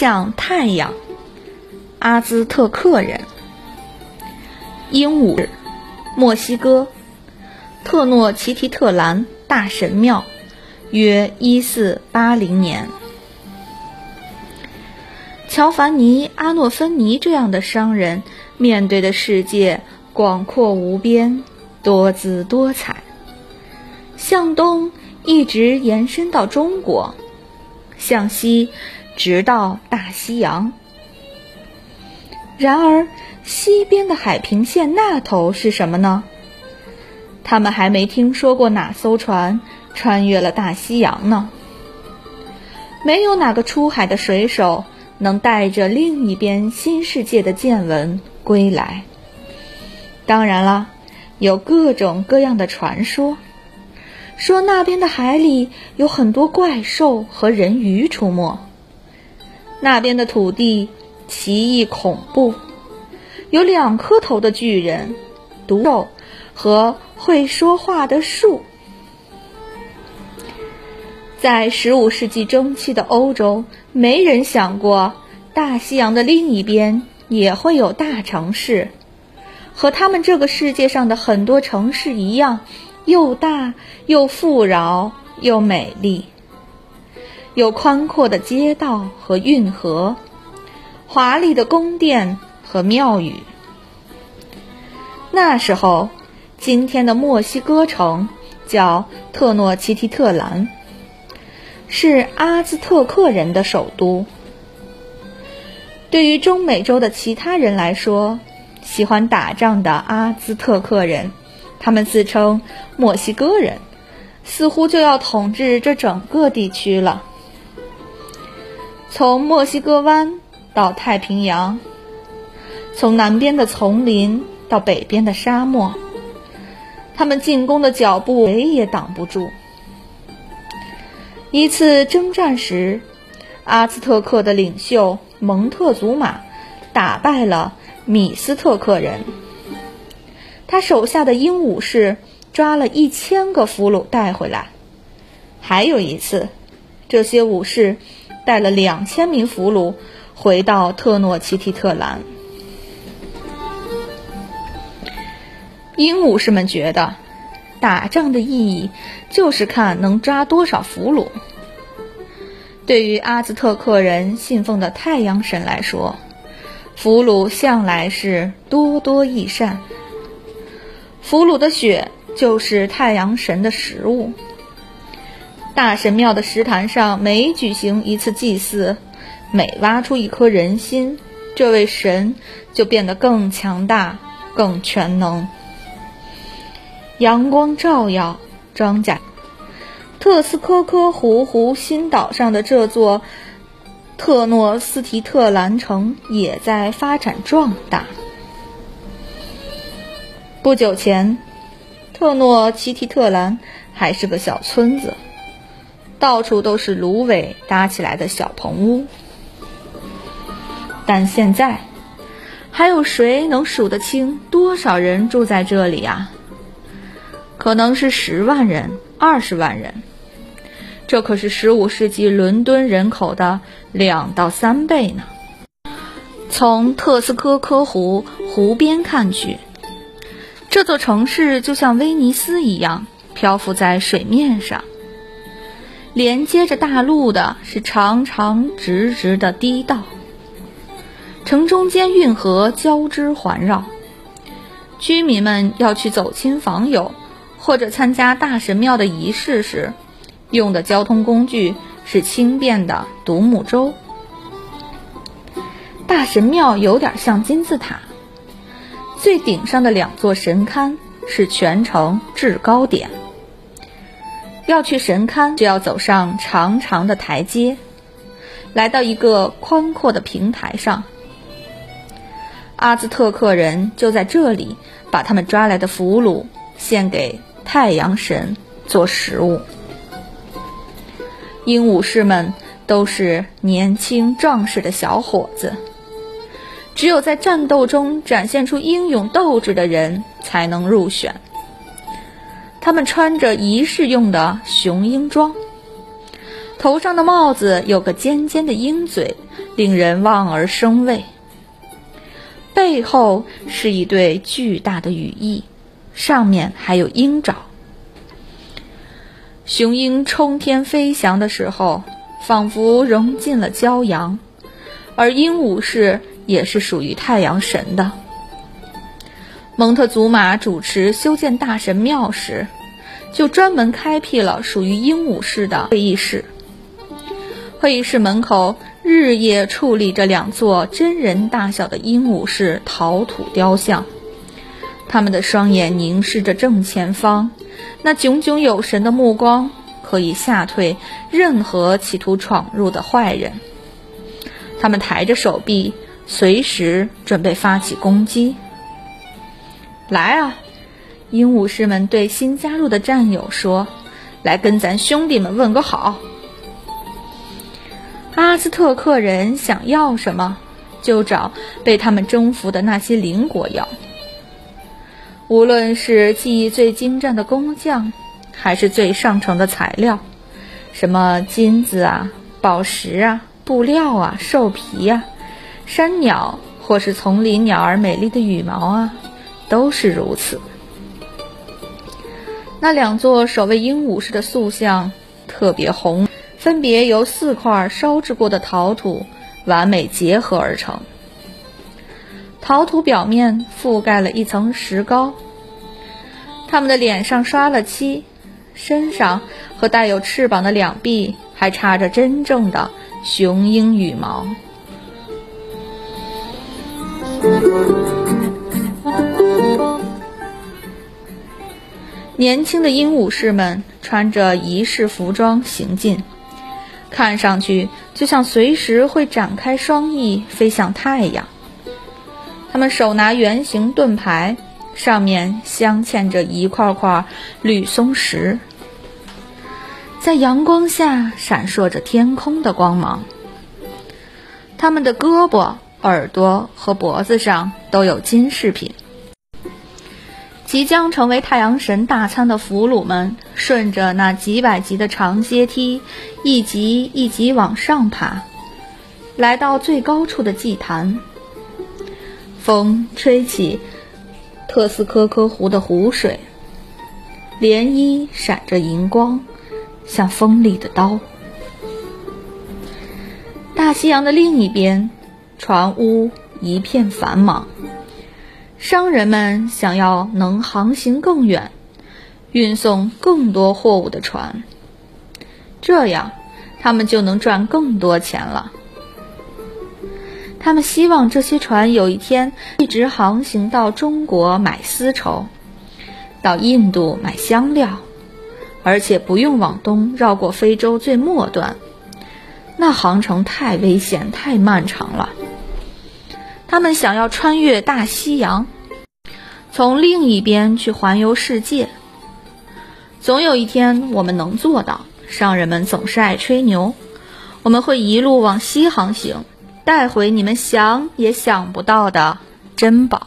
向太阳。阿兹特克人。鹦鹉，墨西哥，特诺奇提特兰大神庙，约一四八零年。乔凡尼·阿诺芬尼这样的商人，面对的世界广阔无边，多姿多彩。向东一直延伸到中国，向西直到大西洋。然而，西边的海平线那头是什么呢？他们还没听说过哪艘船穿越了大西洋呢。没有哪个出海的水手。能带着另一边新世界的见闻归来。当然了，有各种各样的传说，说那边的海里有很多怪兽和人鱼出没，那边的土地奇异恐怖，有两颗头的巨人、毒兽和会说话的树。在十五世纪中期的欧洲，没人想过大西洋的另一边也会有大城市，和他们这个世界上的很多城市一样，又大又富饶又美丽，有宽阔的街道和运河，华丽的宫殿和庙宇。那时候，今天的墨西哥城叫特诺奇提特兰。是阿兹特克人的首都。对于中美洲的其他人来说，喜欢打仗的阿兹特克人，他们自称墨西哥人，似乎就要统治这整个地区了。从墨西哥湾到太平洋，从南边的丛林到北边的沙漠，他们进攻的脚步谁也挡不住。一次征战时，阿兹特克的领袖蒙特祖马打败了米斯特克人。他手下的鹰武士抓了一千个俘虏带回来。还有一次，这些武士带了两千名俘虏回到特诺奇提特兰。鹰武士们觉得。打仗的意义就是看能抓多少俘虏。对于阿兹特克人信奉的太阳神来说，俘虏向来是多多益善。俘虏的血就是太阳神的食物。大神庙的石坛上每举行一次祭祀，每挖出一颗人心，这位神就变得更强大、更全能。阳光照耀庄稼，特斯科科湖湖心岛上的这座特诺斯提特兰城也在发展壮大。不久前，特诺奇提特兰还是个小村子，到处都是芦苇搭起来的小棚屋。但现在，还有谁能数得清多少人住在这里呀？可能是十万人、二十万人，这可是十五世纪伦敦人口的两到三倍呢。从特斯科科湖湖边看去，这座城市就像威尼斯一样漂浮在水面上。连接着大陆的是长长直直的堤道，城中间运河交织环绕，居民们要去走亲访友。或者参加大神庙的仪式时，用的交通工具是轻便的独木舟。大神庙有点像金字塔，最顶上的两座神龛是全城制高点。要去神龛，就要走上长长的台阶，来到一个宽阔的平台上。阿兹特克人就在这里把他们抓来的俘虏献给。太阳神做食物，鹦鹉士们都是年轻壮实的小伙子。只有在战斗中展现出英勇斗志的人才能入选。他们穿着仪式用的雄鹰装，头上的帽子有个尖尖的鹰嘴，令人望而生畏。背后是一对巨大的羽翼，上面还有鹰爪。雄鹰冲天飞翔的时候，仿佛融进了骄阳，而鹦鹉是也是属于太阳神的。蒙特祖玛主持修建大神庙时，就专门开辟了属于鹦鹉式的会议室。会议室门口日夜矗立着两座真人大小的鹦鹉式陶土雕像，他们的双眼凝视着正前方，那炯炯有神的目光可以吓退任何企图闯入的坏人。他们抬着手臂，随时准备发起攻击。来啊！鹦鹉士们对新加入的战友说：“来跟咱兄弟们问个好。”阿兹特克人想要什么，就找被他们征服的那些邻国要。无论是技艺最精湛的工匠，还是最上乘的材料，什么金子啊、宝石啊、布料啊、兽皮啊、山鸟或是丛林鸟儿美丽的羽毛啊。都是如此。那两座守卫鹦鹉式的塑像特别红，分别由四块烧制过的陶土完美结合而成。陶土表面覆盖了一层石膏，他们的脸上刷了漆，身上和带有翅膀的两臂还插着真正的雄鹰羽毛。年轻的鹦鹉士们穿着仪式服装行进，看上去就像随时会展开双翼飞向太阳。他们手拿圆形盾牌，上面镶嵌着一块块绿松石，在阳光下闪烁着天空的光芒。他们的胳膊、耳朵和脖子上都有金饰品。即将成为太阳神大餐的俘虏们，顺着那几百级的长阶梯，一级一级往上爬，来到最高处的祭坛。风吹起特斯科科湖的湖水，涟漪闪着银光，像锋利的刀。大西洋的另一边，船坞一片繁忙。商人们想要能航行更远、运送更多货物的船，这样他们就能赚更多钱了。他们希望这些船有一天一直航行到中国买丝绸，到印度买香料，而且不用往东绕过非洲最末端，那航程太危险、太漫长了。他们想要穿越大西洋，从另一边去环游世界。总有一天我们能做到。商人们总是爱吹牛，我们会一路往西航行，带回你们想也想不到的珍宝。